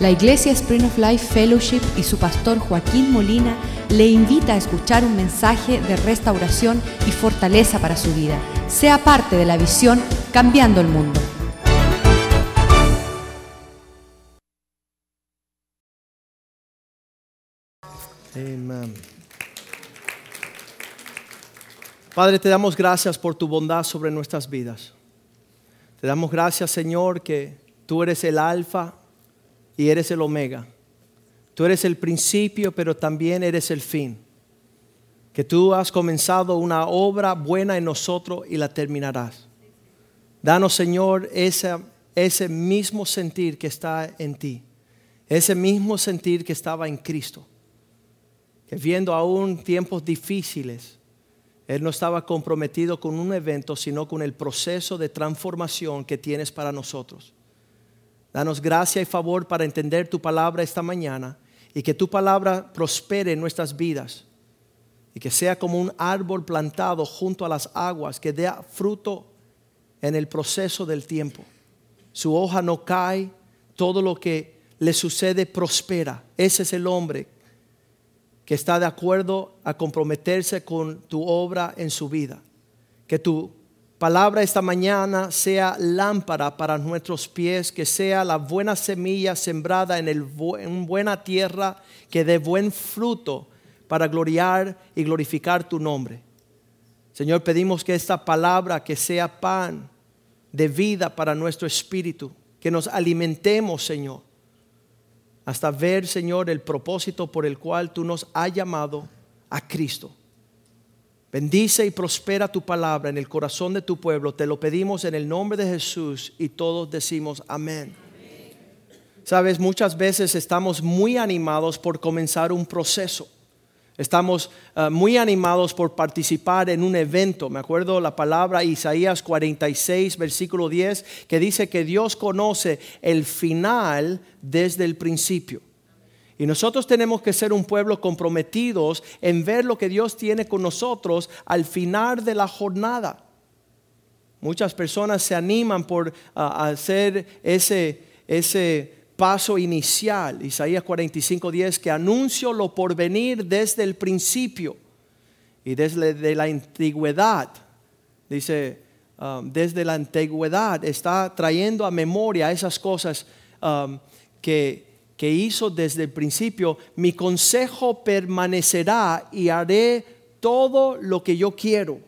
La Iglesia Spring of Life Fellowship y su pastor Joaquín Molina le invita a escuchar un mensaje de restauración y fortaleza para su vida. Sea parte de la visión Cambiando el Mundo. Amén. Padre, te damos gracias por tu bondad sobre nuestras vidas. Te damos gracias, Señor, que tú eres el alfa y eres el omega. Tú eres el principio, pero también eres el fin. Que tú has comenzado una obra buena en nosotros y la terminarás. Danos, Señor, ese, ese mismo sentir que está en ti. Ese mismo sentir que estaba en Cristo. Que viendo aún tiempos difíciles, Él no estaba comprometido con un evento, sino con el proceso de transformación que tienes para nosotros. Danos gracia y favor para entender tu palabra esta mañana y que tu palabra prospere en nuestras vidas y que sea como un árbol plantado junto a las aguas que dé fruto en el proceso del tiempo. Su hoja no cae, todo lo que le sucede prospera. Ese es el hombre que está de acuerdo a comprometerse con tu obra en su vida. Que tu palabra esta mañana sea lámpara para nuestros pies, que sea la buena semilla sembrada en, el, en buena tierra, que dé buen fruto para gloriar y glorificar tu nombre. Señor, pedimos que esta palabra, que sea pan de vida para nuestro espíritu, que nos alimentemos, Señor, hasta ver, Señor, el propósito por el cual tú nos has llamado a Cristo. Bendice y prospera tu palabra en el corazón de tu pueblo. Te lo pedimos en el nombre de Jesús y todos decimos amén. Sabes, muchas veces estamos muy animados por comenzar un proceso. Estamos uh, muy animados por participar en un evento. Me acuerdo la palabra Isaías 46, versículo 10, que dice que Dios conoce el final desde el principio. Y nosotros tenemos que ser un pueblo comprometidos en ver lo que Dios tiene con nosotros al final de la jornada. Muchas personas se animan por hacer ese, ese paso inicial, Isaías 45, 10, que anuncio lo por venir desde el principio y desde la antigüedad. Dice, um, desde la antigüedad está trayendo a memoria esas cosas um, que que hizo desde el principio, mi consejo permanecerá y haré todo lo que yo quiero.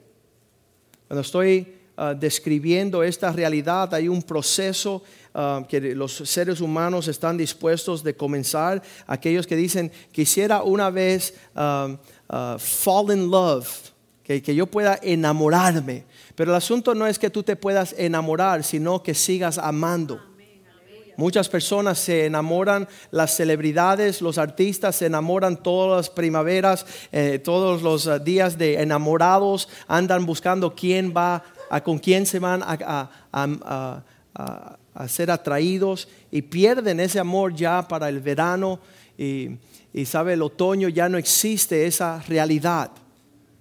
Cuando estoy ah, describiendo esta realidad, hay un proceso ah, que los seres humanos están dispuestos de comenzar. Aquellos que dicen, quisiera una vez ah, fall in love, que, que yo pueda enamorarme. Pero el asunto no es que tú te puedas enamorar, sino que sigas amando. Muchas personas se enamoran, las celebridades, los artistas se enamoran todas las primaveras, eh, todos los eh, días de enamorados, andan buscando quién va, a, con quién se van a, a, ser atraídos y pierden ese amor ya para el verano y, y sabe, el otoño ya no existe esa realidad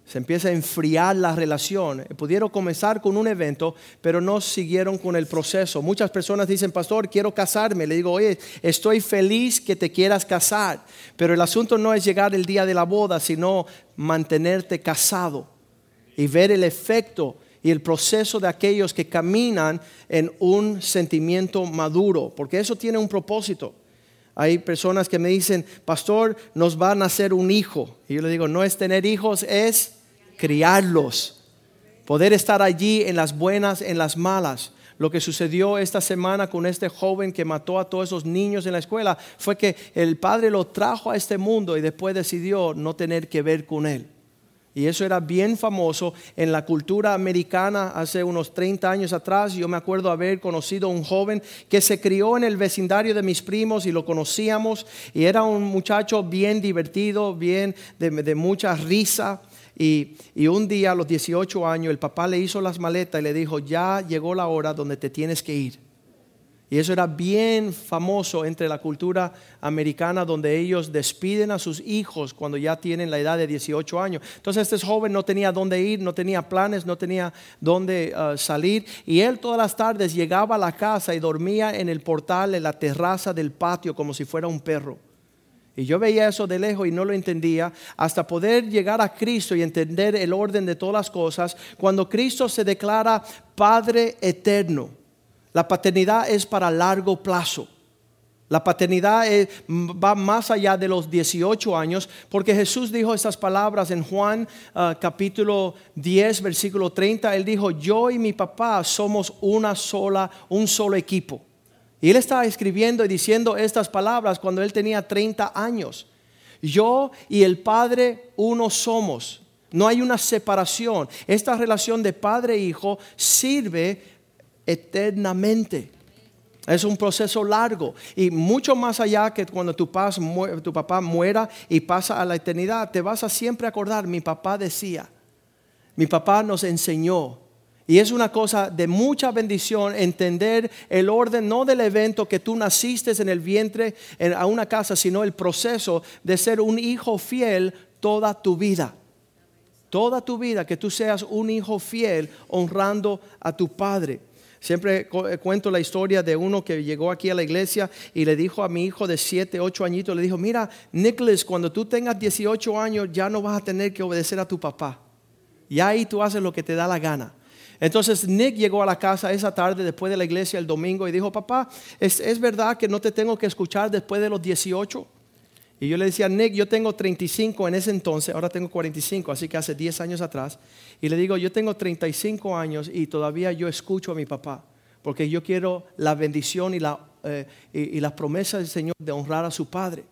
se empieza a enfriar la relación. Pudieron comenzar con un evento, pero no siguieron con el proceso. Muchas personas dicen, pastor, quiero casarme. Le digo, oye, estoy feliz que te quieras casar, pero el asunto no es llegar el día de la boda, sino mantenerte casado y ver el efecto y el proceso de aquellos que caminan en un sentimiento maduro, porque eso tiene un propósito. Hay personas que me dicen, pastor, nos va a nacer un hijo. Y yo le digo, no es tener hijos, es criarlos, poder estar allí en las buenas, en las malas. Lo que sucedió esta semana con este joven que mató a todos esos niños en la escuela fue que el padre lo trajo a este mundo y después decidió no tener que ver con él. Y eso era bien famoso en la cultura americana hace unos 30 años atrás. Yo me acuerdo haber conocido a un joven que se crió en el vecindario de mis primos y lo conocíamos. Y era un muchacho bien divertido, bien de, de mucha risa. Y, un día a los 18 años el papá le hizo las maletas y le dijo, ya llegó la hora donde te tienes que ir. Y eso era bien famoso entre la cultura americana donde ellos despiden a sus hijos cuando ya tienen la edad de 18 años. Entonces este joven no tenía dónde ir, no tenía planes, no tenía dónde uh, salir. Y él todas las tardes llegaba a la casa y dormía en el portal, en la terraza del patio como si fuera un perro. Y yo veía eso de lejos y no lo entendía hasta poder llegar a Cristo y entender el orden de todas las cosas. Cuando Cristo se declara Padre eterno la paternidad es para largo plazo. La paternidad va más allá de los 18 años, porque Jesús dijo estas palabras en Juan ah, capítulo 10, versículo 30. Él dijo, yo y mi papá somos una sola, un solo equipo. Y él estaba escribiendo y diciendo estas palabras cuando él tenía 30 años. Yo y el Padre uno somos. No hay una separación. Esta relación de padre e hijo sirve eternamente. Es un proceso largo y mucho más allá que cuando tu, tu papá muera y pasa a la eternidad, te vas a siempre acordar, mi papá decía, mi papá nos enseñó. Y es una cosa de mucha bendición entender el orden, no del evento que tú naciste en el vientre a una casa, sino el proceso de ser un hijo fiel toda tu vida. Toda tu vida, que tú seas un hijo fiel honrando a tu padre. Siempre eh, cuento la historia de uno que llegó aquí a la iglesia y le dijo a mi hijo de 7, 8 añitos, le dijo, mira, Nicholas, cuando tú tengas 18 años ya no vas a tener que obedecer a tu papá. Y ahí tú haces lo que te da la gana. Entonces Nick llegó a la casa esa tarde después de la iglesia el domingo y dijo, papá, ¿es, ¿es, verdad que no te tengo que escuchar después de los 18? Y yo le decía, Nick, yo tengo 35 en ese entonces, ahora tengo 45, así que hace 10 años atrás. Y le digo, yo tengo 35 años y todavía yo escucho a mi papá, porque yo quiero la bendición y la, eh, y, la promesa del Señor de honrar a su Padre.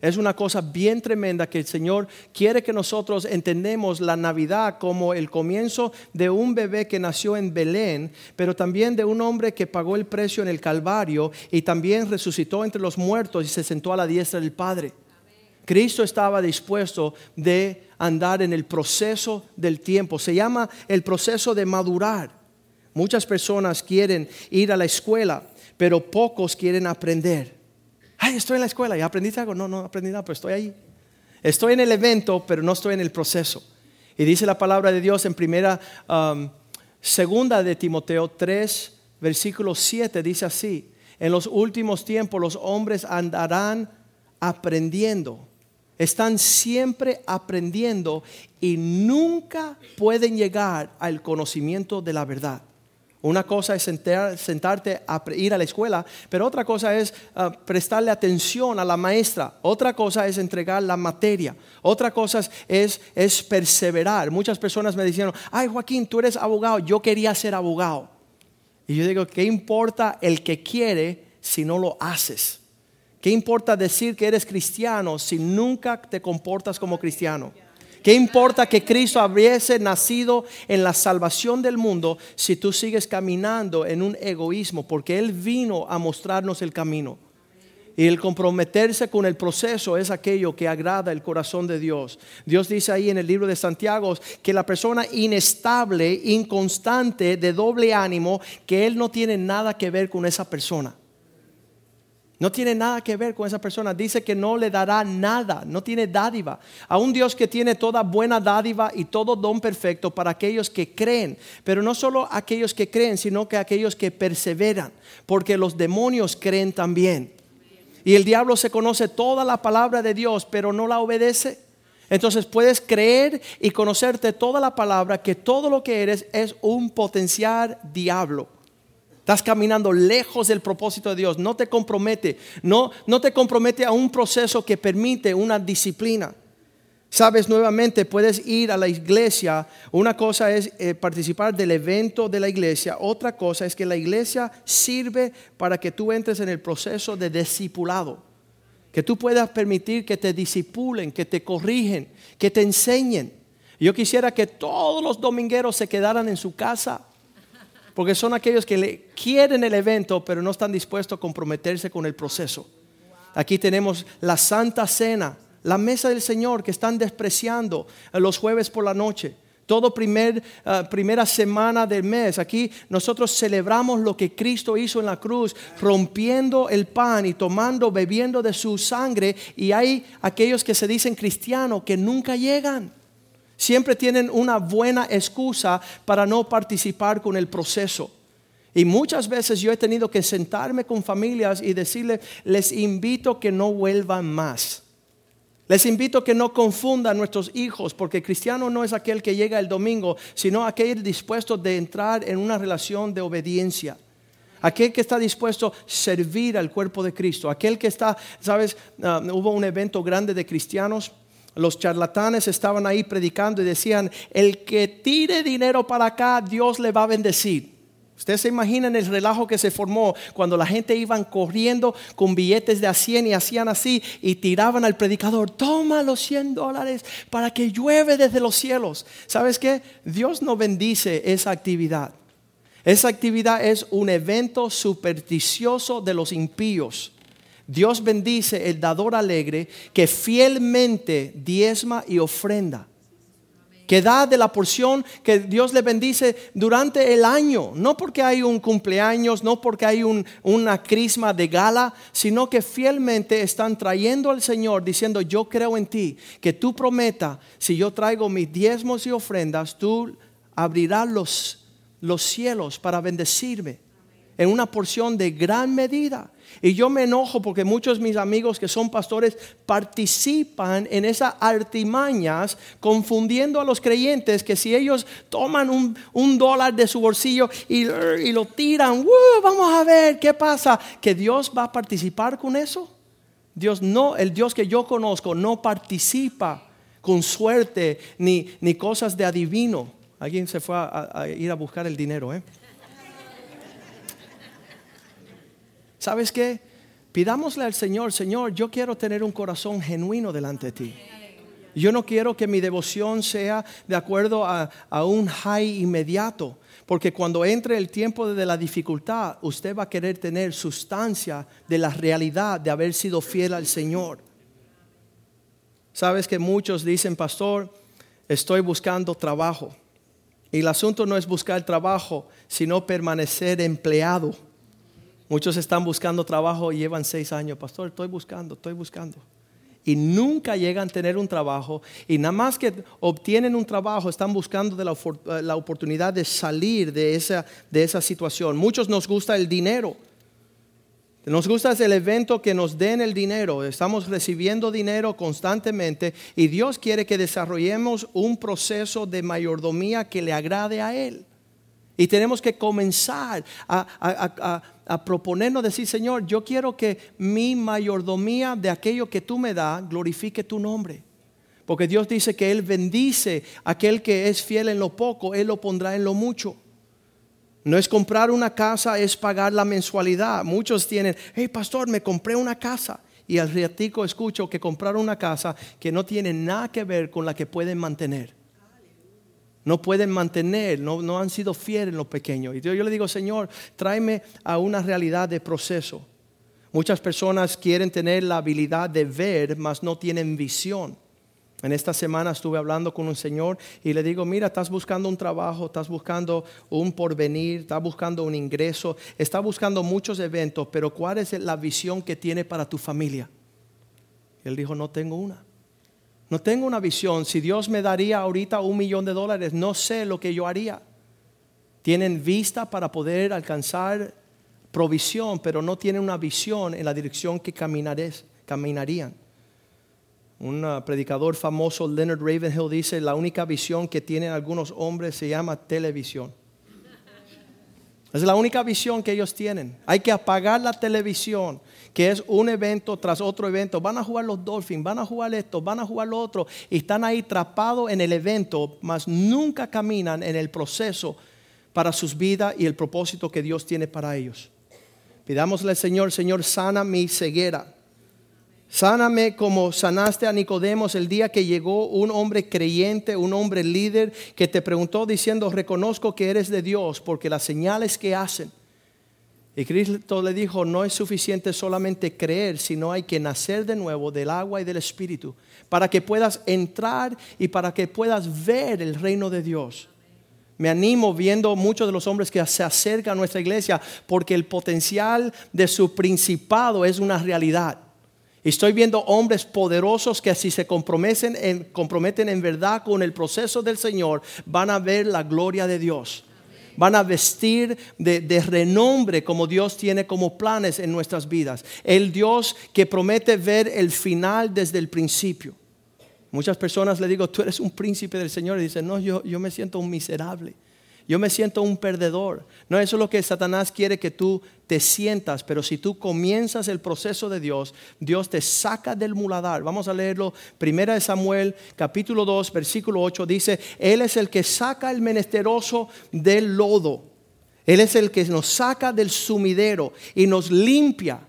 Es una cosa bien tremenda que el Señor quiere que nosotros entendemos la Navidad como el comienzo de un bebé que nació en Belén, pero también de un hombre que pagó el precio en el Calvario y también resucitó entre los muertos y se sentó a la diestra del Padre. Cristo estaba dispuesto de andar en el proceso del tiempo. Se llama el proceso de madurar. Muchas personas quieren ir a la escuela, pero pocos quieren aprender. Ay, estoy en la escuela y aprendiste algo. No, no aprendí nada, pero estoy ahí. Estoy en el evento, pero no estoy en el proceso. Y dice la palabra de Dios en primera, um, segunda de Timoteo 3, versículo 7, dice así. En los últimos tiempos los hombres andarán aprendiendo están siempre aprendiendo y nunca pueden llegar al conocimiento de la verdad. Una cosa es sentarte a ir a la escuela, pero otra cosa es ah, prestarle atención a la maestra. Otra cosa es entregar la materia. Otra cosa es, es perseverar. Muchas personas me dijeron, ay Joaquín, tú eres abogado, yo quería ser abogado. Y yo digo, ¿qué importa el que quiere si no lo haces? ¿Qué importa decir que eres cristiano si nunca te comportas como cristiano? ¿Qué importa que Cristo hubiese nacido en la salvación del mundo si tú sigues caminando en un egoísmo? Porque Él vino a mostrarnos el camino. Y el comprometerse con el proceso es aquello que agrada el corazón de Dios. Dios dice ahí en el libro de Santiago que la persona inestable, inconstante, de doble ánimo, que Él no tiene nada que ver con esa persona. No tiene nada que ver con esa persona. Dice que no le dará nada, no tiene dádiva. A un Dios que tiene toda buena dádiva y todo don perfecto para aquellos que creen. Pero no solo aquellos que creen, sino que aquellos que perseveran. Porque los demonios creen también. Y el diablo se conoce toda la palabra de Dios, pero no la obedece. Entonces puedes creer y conocerte toda la palabra, que todo lo que eres es un potencial diablo. Estás caminando lejos del propósito de Dios. No te compromete. No, no te compromete a un proceso que permite una disciplina. Sabes, nuevamente puedes ir a la iglesia. Una cosa es eh, participar del evento de la iglesia. Otra cosa es que la iglesia sirve para que tú entres en el proceso de discipulado. Que tú puedas permitir que te disipulen, que te corrigen, que te enseñen. Yo quisiera que todos los domingueros se quedaran en su casa porque son aquellos que le quieren el evento, pero no están dispuestos a comprometerse con el proceso. Aquí tenemos la Santa Cena, la mesa del Señor que están despreciando los jueves por la noche. Todo primer, ah, primera semana del mes, aquí nosotros celebramos lo que Cristo hizo en la cruz, rompiendo el pan y tomando, bebiendo de su sangre. Y hay aquellos que se dicen cristianos que nunca llegan. Siempre tienen una buena excusa para no participar con el proceso. Y muchas veces yo he tenido que sentarme con familias y decirles, les invito que no vuelvan más. Les invito que no confundan nuestros hijos, porque cristiano no es aquel que llega el domingo, sino aquel dispuesto de entrar en una relación de obediencia. Aquel que está dispuesto a servir al cuerpo de Cristo. Aquel que está, sabes, ah, hubo un evento grande de cristianos. Los charlatanes estaban ahí predicando y decían, el que tire dinero para acá, Dios le va a bendecir. Ustedes se imaginan el relajo que se formó cuando la gente iban corriendo con billetes de a 100 y hacían así y tiraban al predicador, toma los 100 dólares para que llueve desde los cielos. ¿Sabes qué? Dios no bendice esa actividad. Esa actividad es un evento supersticioso de los impíos. Dios bendice el dador alegre que fielmente diezma y ofrenda que da de la porción que Dios le bendice durante el año. No porque hay un cumpleaños, no porque hay un, una crisma de gala, sino que fielmente están trayendo al Señor diciendo, yo creo en ti, que tú prometa, si yo traigo mis diezmos y ofrendas, tú abrirás los, los cielos para bendecirme en una porción de gran medida. Y yo me enojo porque muchos de mis amigos que son pastores participan en esas artimañas confundiendo a los creyentes que si ellos toman un, dólar de su bolsillo y, lo tiran, vamos a ver qué pasa, que Dios va a participar con eso. Dios no, el Dios que yo conozco no participa con suerte ni, ni cosas de adivino. Alguien se fue a ir a buscar el dinero, ¿eh? ¿Sabes qué? Pidámosle al Señor, Señor, yo quiero tener un corazón genuino delante de ti. Yo no quiero que mi devoción sea de acuerdo a, un high inmediato, porque cuando entre el tiempo de la dificultad, usted va a querer tener sustancia de la realidad de haber sido fiel al Señor. Sabes que muchos dicen, pastor, estoy buscando trabajo. Y el asunto no es buscar trabajo, sino permanecer empleado. Muchos están buscando trabajo y llevan seis años. Pastor, estoy buscando, estoy buscando. Y nunca llegan a tener un trabajo. Y nada más que obtienen un trabajo, están buscando de la, eh, la oportunidad de salir de esa, de esa situación. Muchos nos gusta el dinero. Nos gusta el evento que nos den el dinero. Estamos recibiendo dinero constantemente y Dios quiere que desarrollemos un proceso de mayordomía que le agrade a Él. Y tenemos que comenzar a, proponernos, decir, Señor, yo quiero que mi mayordomía de aquello que tú me das glorifique tu nombre. Porque Dios dice que Él bendice a aquel que es fiel en lo poco, Él lo pondrá en lo mucho. No es comprar una casa, es pagar la mensualidad. Muchos tienen, hey pastor, me compré una casa. Y al ratico escucho que compraron una casa que no tiene nada que ver con la que pueden mantener no pueden mantener, no, han sido fieles en lo pequeño. Y yo, yo le digo, Señor, tráeme a una realidad de proceso. Muchas personas quieren tener la habilidad de ver, mas no tienen visión. En esta semana estuve hablando con un señor y le digo, mira, estás buscando un trabajo, estás buscando un porvenir, estás buscando un ingreso, estás buscando muchos eventos, pero ¿cuál es la visión que tiene para tu familia? Él dijo, no tengo una. No tengo una visión. Si Dios me daría ahorita un millón de dólares, no sé lo que yo haría. Tienen vista para poder alcanzar provisión, pero no tienen una visión en la dirección que caminarían. Un uh, predicador famoso, Leonard Ravenhill, dice, la única visión que tienen algunos hombres se llama televisión. Es la única visión que ellos tienen. Hay que apagar la televisión que es un evento tras otro evento. Van a jugar los Dolphins, van a jugar esto, van a jugar lo otro. Y están ahí atrapados en el evento, mas nunca caminan en el proceso para sus vidas y el propósito que Dios tiene para ellos. Pidámosle al Señor, Señor, sana mi ceguera. Sáname como sanaste a Nicodemos el día que llegó un hombre creyente, un hombre líder, que te preguntó diciendo, reconozco que eres de Dios, porque las señales que hacen Y Cristo le dijo, no es suficiente solamente creer, sino hay que nacer de nuevo del agua y del Espíritu, para que puedas entrar y para que puedas ver el reino de Dios. Me animo viendo muchos de los hombres que se acercan a nuestra iglesia porque el potencial de su principado es una realidad. Estoy viendo hombres poderosos que si se en, comprometen en verdad con el proceso del Señor, van a ver la gloria de Dios van a vestir de, renombre como Dios tiene como planes en nuestras vidas. El Dios que promete ver el final desde el principio. Muchas personas le digo, tú eres un príncipe del Señor y dicen, no, yo, yo me siento un miserable. Yo me siento un perdedor. No, eso es lo que Satanás quiere que tú te sientas, pero si tú comienzas el proceso de Dios, Dios te saca del muladar. Vamos a leerlo. Primera de Samuel, capítulo 2, versículo 8 dice, Él es el que saca el menesteroso del lodo. Él es el que nos saca del sumidero y nos limpia.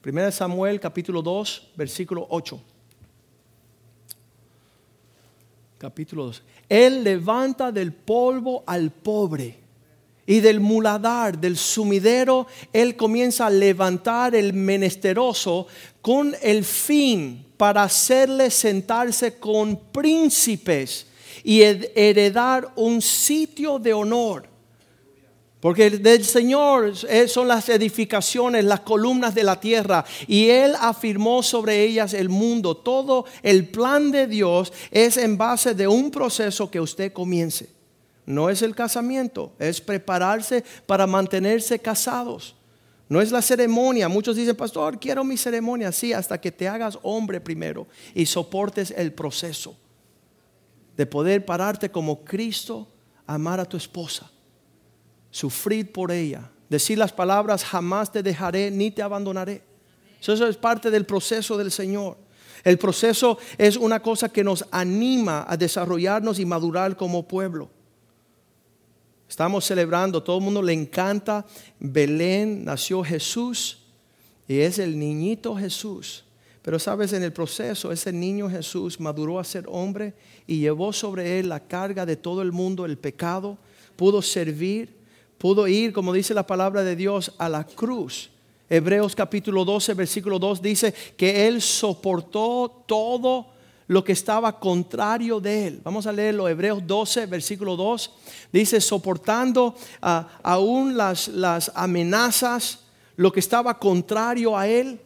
Primera de Samuel, capítulo 2, versículo 8. Capítulo 2. Él levanta del polvo al pobre. Y del muladar, del sumidero, Él comienza a levantar el menesteroso con el fin para hacerle sentarse con príncipes y heredar un sitio de honor. Porque del Señor son las edificaciones, las columnas de la tierra. Y Él afirmó sobre ellas el mundo. Todo el plan de Dios es en base de un proceso que usted comience. No es el casamiento, es prepararse para mantenerse casados. No es la ceremonia. Muchos dicen, pastor, quiero mi ceremonia. Sí, hasta que te hagas hombre primero y soportes el proceso de poder pararte como Cristo, amar a tu esposa sufrir por ella, decir las palabras jamás te dejaré ni te abandonaré. Eso es parte del proceso del Señor. El proceso es una cosa que nos anima a desarrollarnos y madurar como pueblo. Estamos celebrando, todo el mundo le encanta. Belén nació Jesús y es el niñito Jesús. Pero sabes, en el proceso ese niño Jesús maduró a ser hombre y llevó sobre él la carga de todo el mundo, el pecado, pudo servir, pudo ir, como dice la palabra de Dios, a la cruz. Hebreos capítulo 12, versículo 2 dice que Él soportó todo lo que estaba contrario de Él. Vamos a leerlo, Hebreos 12, versículo 2. Dice, soportando ah, aún las, las amenazas, lo que estaba contrario a Él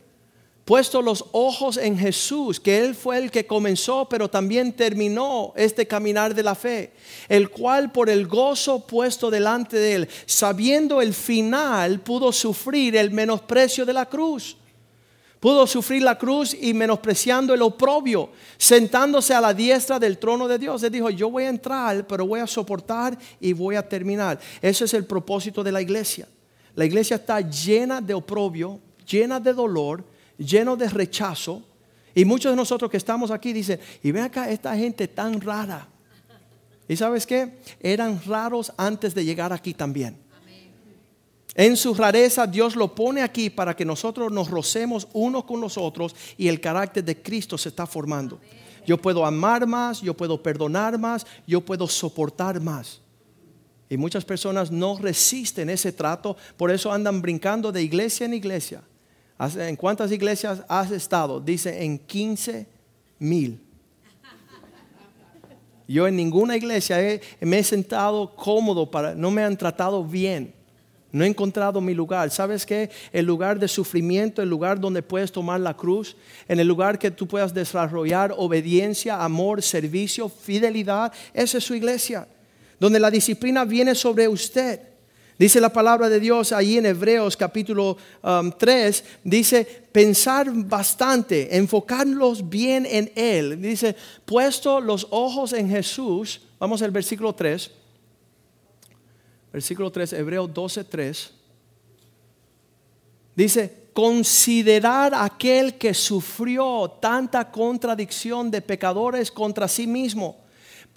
puesto los ojos en Jesús, que Él fue el que comenzó, pero también terminó este caminar de la fe, el cual por el gozo puesto delante de Él, sabiendo el final, pudo sufrir el menosprecio de la cruz. Pudo sufrir la cruz y menospreciando el oprobio, sentándose a la diestra del trono de Dios. Él dijo, yo voy a entrar, pero voy a soportar y voy a terminar. Ese es el propósito de la iglesia. La iglesia está llena de oprobio, llena de dolor, lleno de rechazo. Y muchos de nosotros que estamos aquí dicen, y ven acá esta gente tan rara. ¿Y sabes qué? Eran raros antes de llegar aquí también. En su rareza Dios lo pone aquí para que nosotros nos rocemos unos con los otros y el carácter de Cristo se está formando. Yo puedo amar más, yo puedo perdonar más, yo puedo soportar más. Y muchas personas no resisten ese trato, por eso andan brincando de iglesia en iglesia. ¿En cuántas iglesias has estado? Dice en 15 mil. Yo en ninguna iglesia me he sentado cómodo para, no me han tratado bien. No he encontrado mi lugar. ¿Sabes qué? El lugar de sufrimiento, el lugar donde puedes tomar la cruz, en el lugar que tú puedas desarrollar obediencia, amor, servicio, fidelidad, esa es su iglesia. Donde la disciplina viene sobre usted. Dice la palabra de Dios ahí en Hebreos capítulo 3, um, dice, pensar bastante, enfocarlos bien en Él. Dice, puesto los ojos en Jesús, vamos al versículo 3, versículo 3, Hebreos 12, 3. Dice, considerar aquel que sufrió tanta contradicción de pecadores contra sí mismo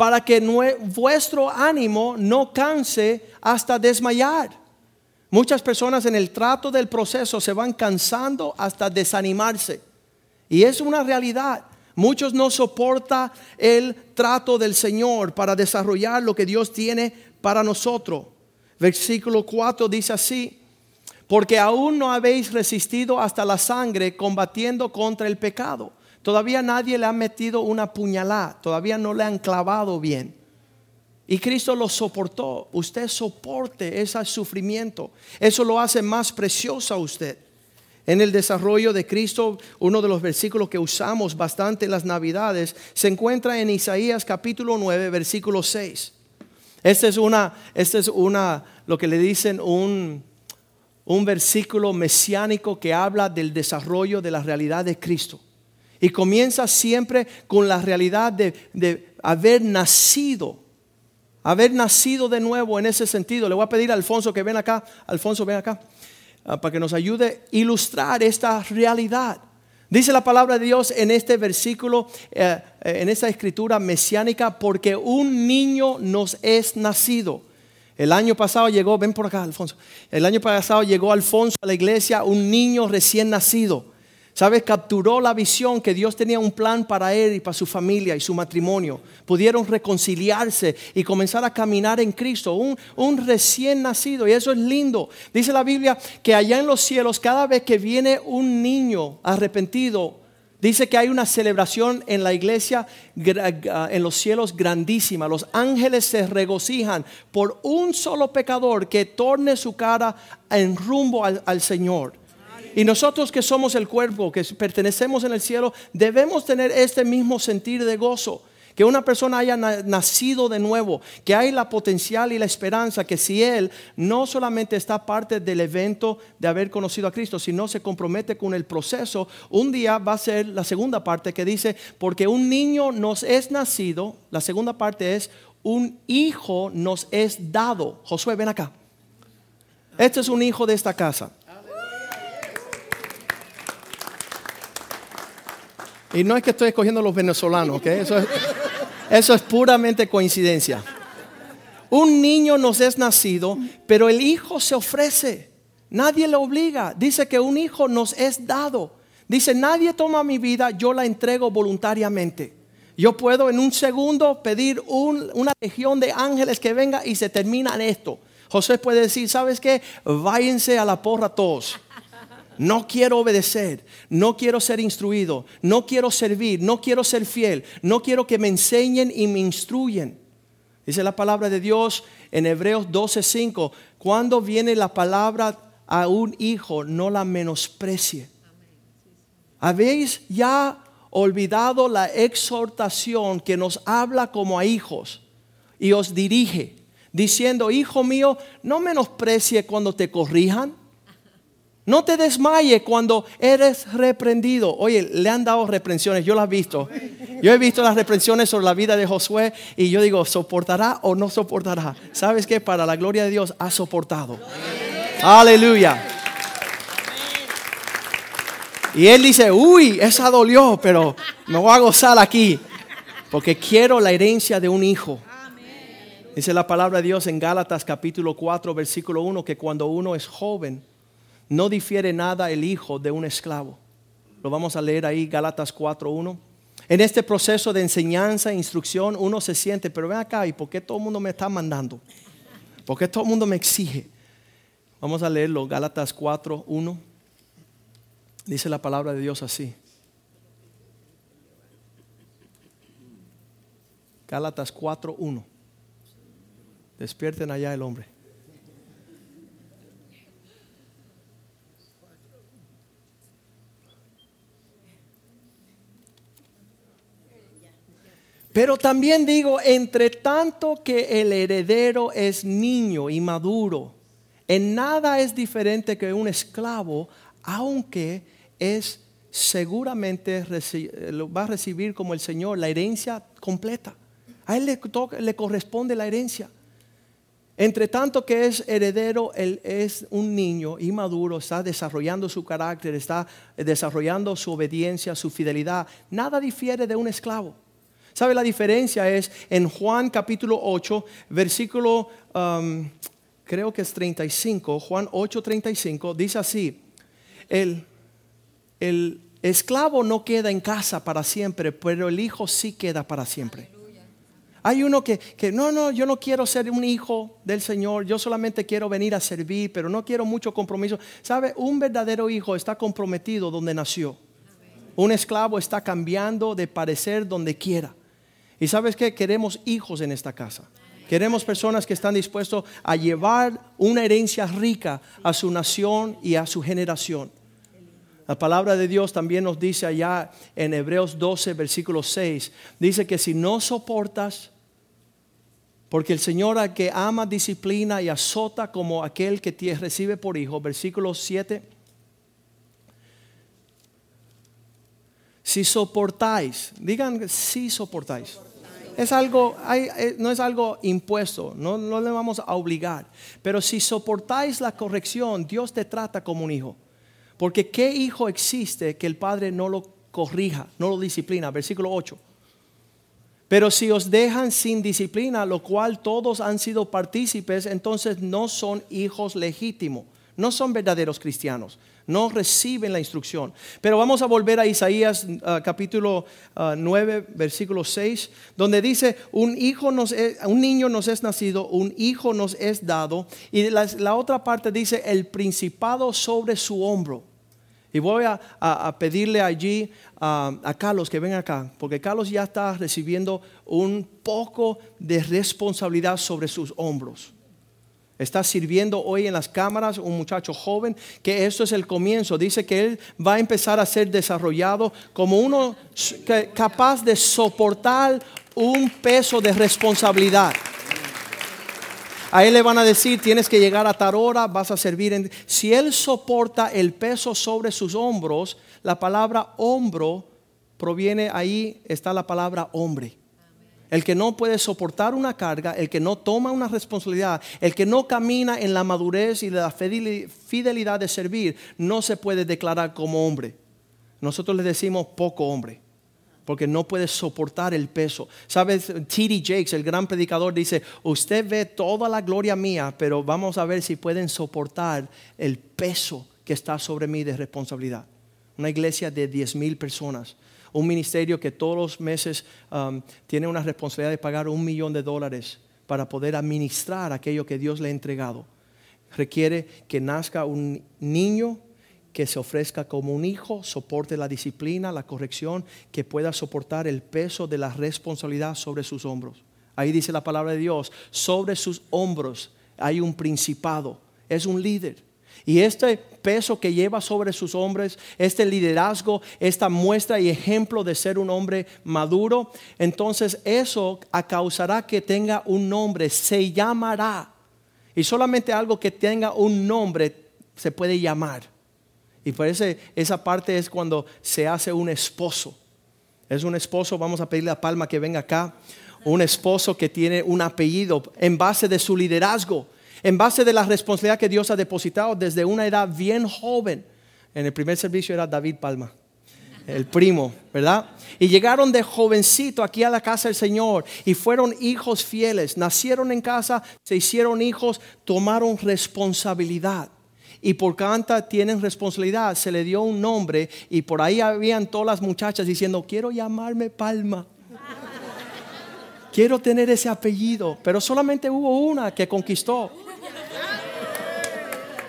para que vuestro ánimo no canse hasta desmayar. Muchas personas en el trato del proceso se van cansando hasta desanimarse. Y es una realidad. Muchos no soportan el trato del Señor para desarrollar lo que Dios tiene para nosotros. Versículo 4 dice así, porque aún no habéis resistido hasta la sangre combatiendo contra el pecado. Todavía nadie le ha metido una puñalada, todavía no le han clavado bien. Y Cristo lo soportó. Usted soporte ese sufrimiento. Eso lo hace más precioso a usted. En el desarrollo de Cristo, uno de los versículos que usamos bastante en las Navidades se encuentra en Isaías capítulo 9, versículo 6. Este es una, este es una, lo que le dicen un, un versículo mesiánico que habla del desarrollo de la realidad de Cristo. Y comienza siempre con la realidad de, de haber nacido haber nacido de nuevo en ese sentido. Le voy a pedir a Alfonso que ven acá, Alfonso ven acá, ah, para que nos ayude a ilustrar esta realidad. Dice la palabra de Dios en este versículo, eh, eh, en esta escritura mesiánica, porque un niño nos es nacido. El año pasado llegó, ven por acá Alfonso, el año pasado llegó Alfonso a la iglesia, un niño recién nacido. ¿Sabes? Capturó la visión que Dios tenía un plan para él y para su familia y su matrimonio. Pudieron reconciliarse y comenzar a caminar en Cristo. Un, recién nacido. Y eso es lindo. Dice la Biblia que allá en los cielos, cada vez que viene un niño arrepentido, dice que hay una celebración en la iglesia, en los cielos grandísima. Los ángeles se regocijan por un solo pecador que torne su cara en rumbo al Señor. Y nosotros que somos el cuerpo, que pertenecemos en el cielo, debemos tener este mismo sentir de gozo. Que una persona haya nacido de nuevo, que hay la potencial y la esperanza que si él no solamente está parte del evento de haber conocido a Cristo, sino se compromete con el proceso, un día va a ser la segunda parte que dice, porque un niño nos es nacido, la segunda parte es, un hijo nos es dado. Josué, ven acá. Este es un hijo de esta casa. Y no es que estoy escogiendo a los venezolanos, Eso es, eso es puramente coincidencia. Un niño nos es nacido, pero el hijo se ofrece. Nadie le obliga. Dice que un hijo nos es dado. Dice, nadie toma mi vida, yo la entrego voluntariamente. Yo puedo en un segundo pedir una legión de ángeles que venga y se termina en esto. José puede decir, ¿sabes qué? Váyanse a la porra todos. No quiero obedecer, no quiero ser instruido, no quiero servir, no quiero ser fiel, no quiero que me enseñen y me instruyen. Dice la palabra de Dios en Hebreos 12:5, cuando viene la palabra a un hijo, no la menosprecie. ¿Habéis ya olvidado la exhortación que nos habla como a hijos y os dirige, diciendo, hijo mío, no menosprecie cuando te corrijan? No te desmayes cuando eres reprendido. Oye, le han dado reprensiones, yo las he visto. Yo he visto las reprensiones sobre la vida de Josué y yo digo, ¿soportará o no soportará? ¿Sabes qué? Para la gloria de Dios ha soportado. Aleluya. Y él dice, uy, esa dolió, pero me voy a gozar aquí. Porque quiero la herencia de un hijo. Dice la palabra de Dios en Gálatas capítulo 4, versículo 1, que cuando uno es joven, no difiere nada el hijo de un esclavo. Lo vamos a leer ahí, Gálatas 4.1. En este proceso de enseñanza e instrucción uno se siente, pero ven acá, ¿y por qué todo el mundo me está mandando? ¿Por qué todo el mundo me exige? Vamos a leerlo, Gálatas 4.1. Dice la palabra de Dios así. Gálatas 4.1. Despierten allá el hombre. Pero también digo, entre tanto que el heredero es niño y maduro, en nada es diferente que un esclavo, aunque es seguramente va a recibir como el Señor la herencia completa. A él le, corresponde la herencia. Entre tanto que es heredero, él es un niño inmaduro, está desarrollando su carácter, está desarrollando su obediencia, su fidelidad. Nada difiere de un esclavo. ¿Sabe la diferencia? Es en Juan capítulo 8, versículo, um, creo que es 35, Juan 8, 35, dice así, el, el esclavo no queda en casa para siempre, pero el hijo sí queda para siempre. Hay uno que, que, no, no, yo no quiero ser un hijo del Señor, yo solamente quiero venir a servir, pero no quiero mucho compromiso. ¿Sabe? Un verdadero hijo está comprometido donde nació. Un esclavo está cambiando de parecer donde quiera. Y sabes que queremos hijos en esta casa. Queremos personas que están dispuestos a llevar una herencia rica a su nación y a su generación. La palabra de Dios también nos dice allá en Hebreos 12, versículo 6, dice que si no soportas, porque el Señor al que ama, disciplina y azota como aquel que te recibe por hijo, versículo 7, si soportáis, digan si soportáis. Es algo, eh, no es algo impuesto, no, no le vamos a obligar. Pero si soportáis la corrección, Dios te trata como un hijo. Porque ¿qué hijo existe que el padre no lo corrija, no lo disciplina? Versículo 8. Pero si os dejan sin disciplina, lo cual todos han sido partícipes, entonces no son hijos legítimos, no son verdaderos cristianos, no reciben la instrucción. Pero vamos a volver a Isaías uh, capítulo 9, uh, versículo 6, donde dice, un, hijo nos un niño nos es nacido, un hijo nos es dado, y la, la otra parte dice, el principado sobre su hombro. Y voy a, pedirle allí a, Carlos que venga acá, porque Carlos ya está recibiendo un poco de responsabilidad sobre sus hombros. Está sirviendo hoy en las cámaras un muchacho joven que esto es el comienzo. Dice que él va a empezar a ser desarrollado como uno capaz de soportar un peso de responsabilidad. A él le van a decir, tienes que llegar a tal hora, vas a servir. Si él soporta el peso sobre sus hombros, la palabra hombro proviene ahí, está la palabra hombre. El que no puede soportar una carga, el que no toma una responsabilidad, el que no camina en la madurez y la fidelidad de servir, no se puede declarar como hombre. Nosotros le decimos poco hombre porque no puede soportar el peso. ¿Sabes? T.D. Jakes, el gran predicador, dice, usted ve toda la gloria mía, pero vamos a ver si pueden soportar el peso que está sobre mí de responsabilidad. Una iglesia de 10 mil personas, un ministerio que todos los meses um, tiene una responsabilidad de pagar un millón de dólares para poder administrar aquello que Dios le ha entregado. Requiere que nazca un niño que se ofrezca como un hijo, soporte la disciplina, la corrección, que pueda soportar el peso de la responsabilidad sobre sus hombros. Ahí dice la palabra de Dios, sobre sus hombros hay un principado, es un líder. Y este peso que lleva sobre sus hombros, este liderazgo, esta muestra y ejemplo de ser un hombre maduro, entonces eso causará que tenga un nombre, se llamará. Y solamente algo que tenga un nombre se puede llamar. Y por esa parte es cuando se hace un esposo. Es un esposo, vamos a pedirle a Palma que venga acá. Un esposo que tiene un apellido en base de su liderazgo, en base de la responsabilidad que Dios ha depositado desde una edad bien joven. En el primer servicio era David Palma, el primo, ¿verdad? Y llegaron de jovencito aquí a la casa del Señor y fueron hijos fieles. Nacieron en casa, se hicieron hijos, tomaron responsabilidad y por canta tienen responsabilidad, se le dio un nombre y por ahí habían todas las muchachas diciendo, quiero llamarme Palma. Quiero tener ese apellido, pero solamente hubo una que conquistó.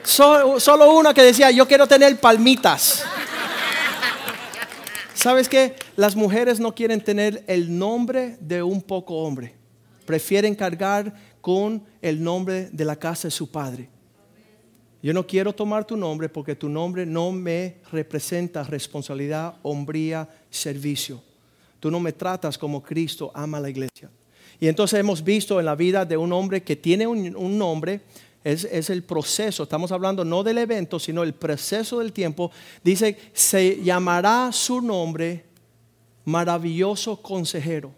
Solo, una que decía, yo quiero tener palmitas. ¿Sabes qué? Las mujeres no quieren tener el nombre de un poco hombre. Prefieren cargar con el nombre de la casa de su padre. Yo no quiero tomar tu nombre porque tu nombre no me representa responsabilidad, hombría, servicio. Tú no me tratas como Cristo ama a la iglesia. Y entonces hemos visto en la vida de un hombre que tiene un, nombre, es, es, el proceso, estamos hablando no del evento, sino el proceso del tiempo. Dice, se llamará su nombre maravilloso consejero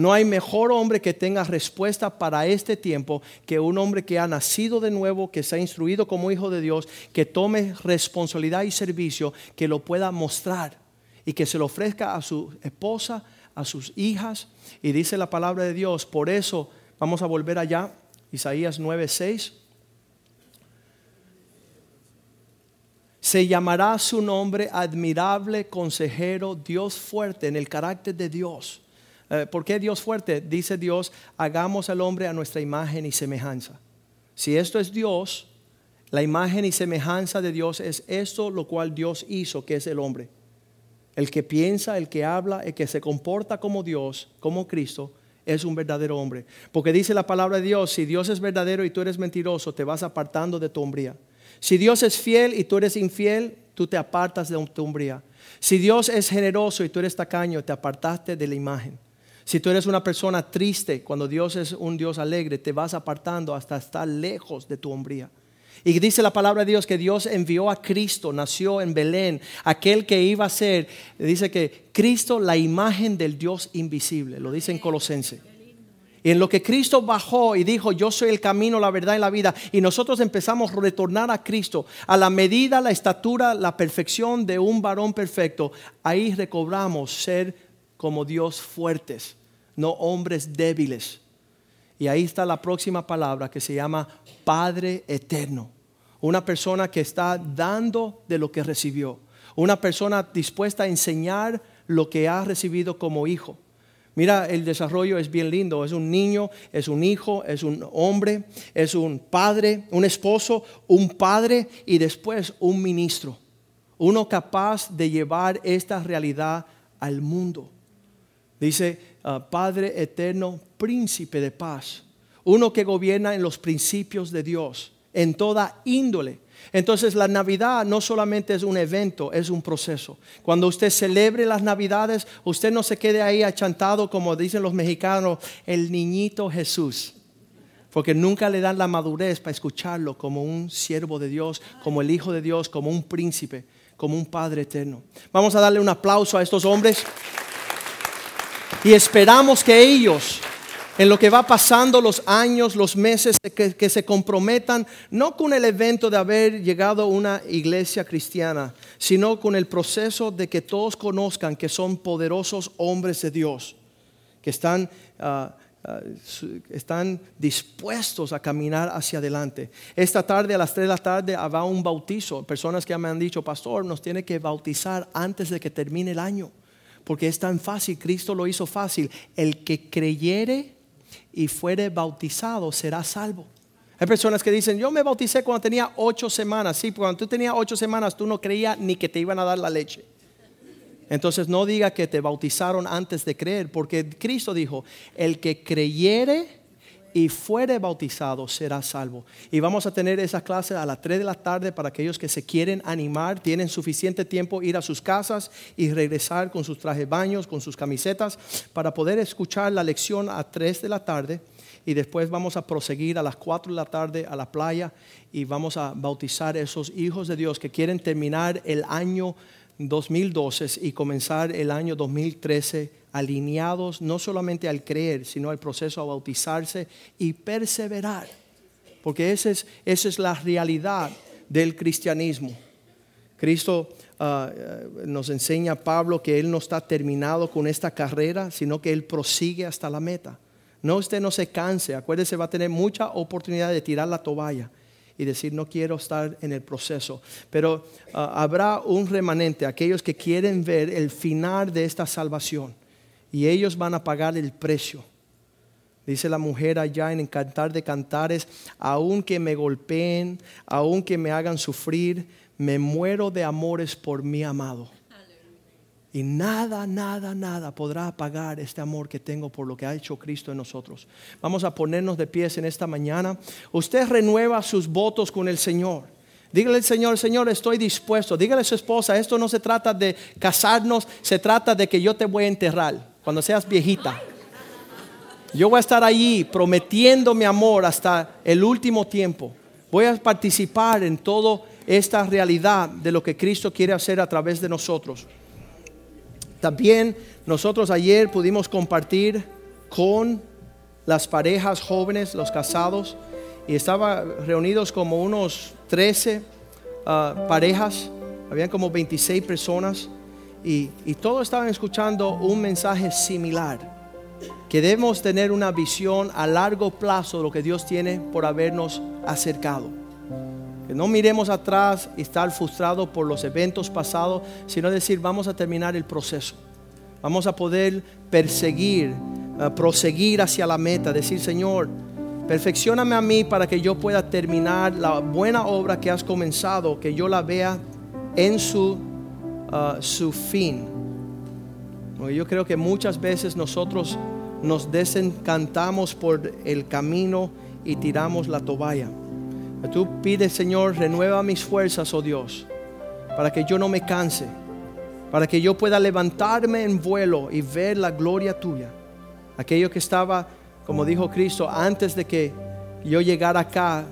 no hay mejor hombre que tenga respuesta para este tiempo que un hombre que ha nacido de nuevo, que se ha instruido como hijo de Dios, que tome responsabilidad y servicio, que lo pueda mostrar y que se lo ofrezca a su esposa, a sus hijas. Y dice la palabra de Dios, por eso vamos a volver allá, Isaías 9:6. Se llamará su nombre admirable, consejero, Dios fuerte en el carácter de Dios Eh, ¿Por qué Dios fuerte? Dice Dios, hagamos al hombre a nuestra imagen y semejanza. Si esto es Dios, la imagen y semejanza de Dios es esto lo cual Dios hizo, que es el hombre. El que piensa, el que habla, el que se comporta como Dios, como Cristo, es un verdadero hombre. Porque dice la palabra de Dios, si Dios es verdadero y tú eres mentiroso, te vas apartando de tu hombría. Si Dios es fiel y tú eres infiel, tú te apartas de tu hombría. Si Dios es generoso y tú eres tacaño, te apartaste de la imagen. Si tú eres una persona triste, cuando Dios es un Dios alegre, te vas apartando hasta estar lejos de tu hombría. Y dice la palabra de Dios que Dios envió a Cristo, nació en Belén, aquel que iba a ser, dice que Cristo la imagen del Dios invisible, lo dice en Colosense. Y en lo que Cristo bajó y dijo, yo soy el camino, la verdad y la vida, y nosotros empezamos a retornar a Cristo, a la medida, la estatura, la perfección de un varón perfecto, ahí recobramos ser como Dios fuertes, no hombres débiles. Y ahí está la próxima palabra que se llama Padre Eterno. Una persona que está dando de lo que recibió. Una persona dispuesta a enseñar lo que ha recibido como hijo. Mira, el desarrollo es bien lindo. Es un niño, es un hijo, es un hombre, es un padre, un esposo, un padre y después un ministro. Uno capaz de llevar esta realidad al mundo. Dice, ah, Padre eterno, príncipe de paz. Uno que gobierna en los principios de Dios, en toda índole. Entonces la Navidad no solamente es un evento, es un proceso. Cuando usted celebre las Navidades, usted no se quede ahí achantado como dicen los mexicanos, el niñito Jesús. Porque nunca le dan la madurez para escucharlo como un siervo de Dios, como el Hijo de Dios, como un príncipe, como un Padre eterno. Vamos a darle un aplauso a estos hombres. Y esperamos que ellos, en lo que va pasando los años, los meses, que, se comprometan no con el evento de haber llegado a una iglesia cristiana, sino con el proceso de que todos conozcan que son poderosos hombres de Dios, que están... Ah, ah, están dispuestos a caminar hacia adelante. Esta tarde a las 3 de la tarde habrá un bautizo. Personas que me han dicho, pastor, nos tiene que bautizar antes de que termine el año porque es tan fácil, Cristo lo hizo fácil. El que creyere y fuere bautizado será salvo. Hay personas que dicen, yo me bauticé cuando tenía ocho semanas. Sí, cuando tú tenías ocho semanas tú no creías ni que te iban a dar la leche. Entonces no diga que te bautizaron antes de creer, porque Cristo dijo, el que creyere y fuere bautizado será salvo. Y vamos a tener esa clase a las 3 de la tarde para aquellos que se quieren animar, tienen suficiente tiempo ir a sus casas y regresar con sus trajes baños, con sus camisetas, para poder escuchar la lección a 3 de la tarde. Y después vamos a proseguir a las 4 de la tarde a la playa y vamos a bautizar a esos hijos de Dios que quieren terminar el año 2012 y comenzar el año 2013 alineados no solamente al creer, sino al proceso a bautizarse y perseverar. Porque esa es, esa es la realidad del cristianismo. Cristo ah, ah, nos enseña Pablo que Él no está terminado con esta carrera, sino que Él prosigue hasta la meta. No, usted no se canse, acuérdese, va a tener mucha oportunidad de tirar la toalla y decir, no quiero estar en el proceso. Pero ah, habrá un remanente, aquellos que quieren ver el final de esta salvación y ellos van a pagar el precio. Dice la mujer allá en Cantar de Cantares, aunque me golpeen, aunque me hagan sufrir, me muero de amores por mi amado. Y nada, nada, nada podrá apagar este amor que tengo por lo que ha hecho Cristo en nosotros. Vamos a ponernos de pies en esta mañana. Usted renueva sus votos con el Señor. Dígale al Señor, Señor, estoy dispuesto. Dígale a su esposa, esto no se trata de casarnos, se trata de que yo te voy a enterrar cuando seas viejita. Yo voy a estar allí prometiendo mi amor hasta el último tiempo. Voy a participar en toda esta realidad de lo que Cristo quiere hacer a través de nosotros. También nosotros ayer pudimos compartir con las parejas jóvenes, los casados, y estaban reunidos como unos 13 ah, parejas, habían como 26 personas y, todos estaban escuchando un mensaje similar, que debemos tener una visión a largo plazo de lo que Dios tiene por habernos acercado. Que no miremos atrás y estar frustrados por los eventos pasados, sino decir, vamos a terminar el proceso. Vamos a poder perseguir, uh, proseguir hacia la meta, decir, Señor, perfeccioname a mí para que yo pueda terminar la buena obra que has comenzado, que yo la vea en su, uh, su fin. Yo creo que muchas veces nosotros nos desencantamos por el camino y tiramos la toalla. Tú pides, Señor, renueva mis fuerzas, oh Dios, para que yo no me canse, para que yo pueda levantarme en vuelo y ver la gloria tuya. Aquello que estaba, como dijo Cristo, antes de que yo llegara acá,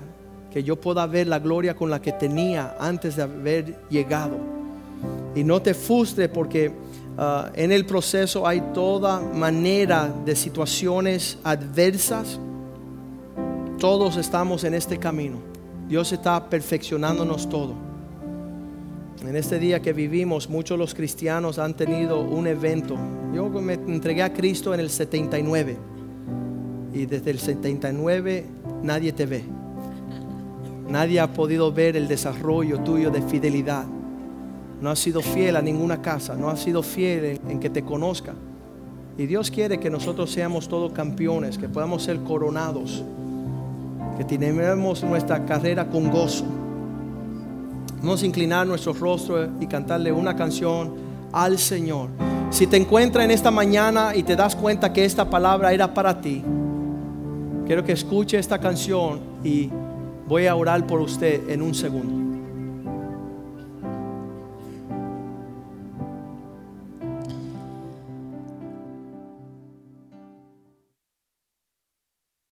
que yo pueda ver la gloria con la que tenía antes de haber llegado. Y no te frustre porque ah, en el proceso hay toda manera de situaciones adversas. Todos estamos en este camino. Dios está perfeccionándonos todo. En este día que vivimos, muchos de los cristianos han tenido un evento. Yo me entregué a Cristo en el 79 y desde el 79 nadie te ve. Nadie ha podido ver el desarrollo tuyo de fidelidad. No has sido fiel a ninguna casa, no has sido fiel en, que te conozca. Y Dios quiere que nosotros seamos todos campeones, que podamos ser coronados que tenemos nuestra carrera con gozo. Vamos a inclinar nuestro rostro y cantarle una canción al Señor. Si te encuentras en esta mañana y te das cuenta que esta palabra era para ti, quiero que escuche esta canción y voy a orar por usted en un segundo.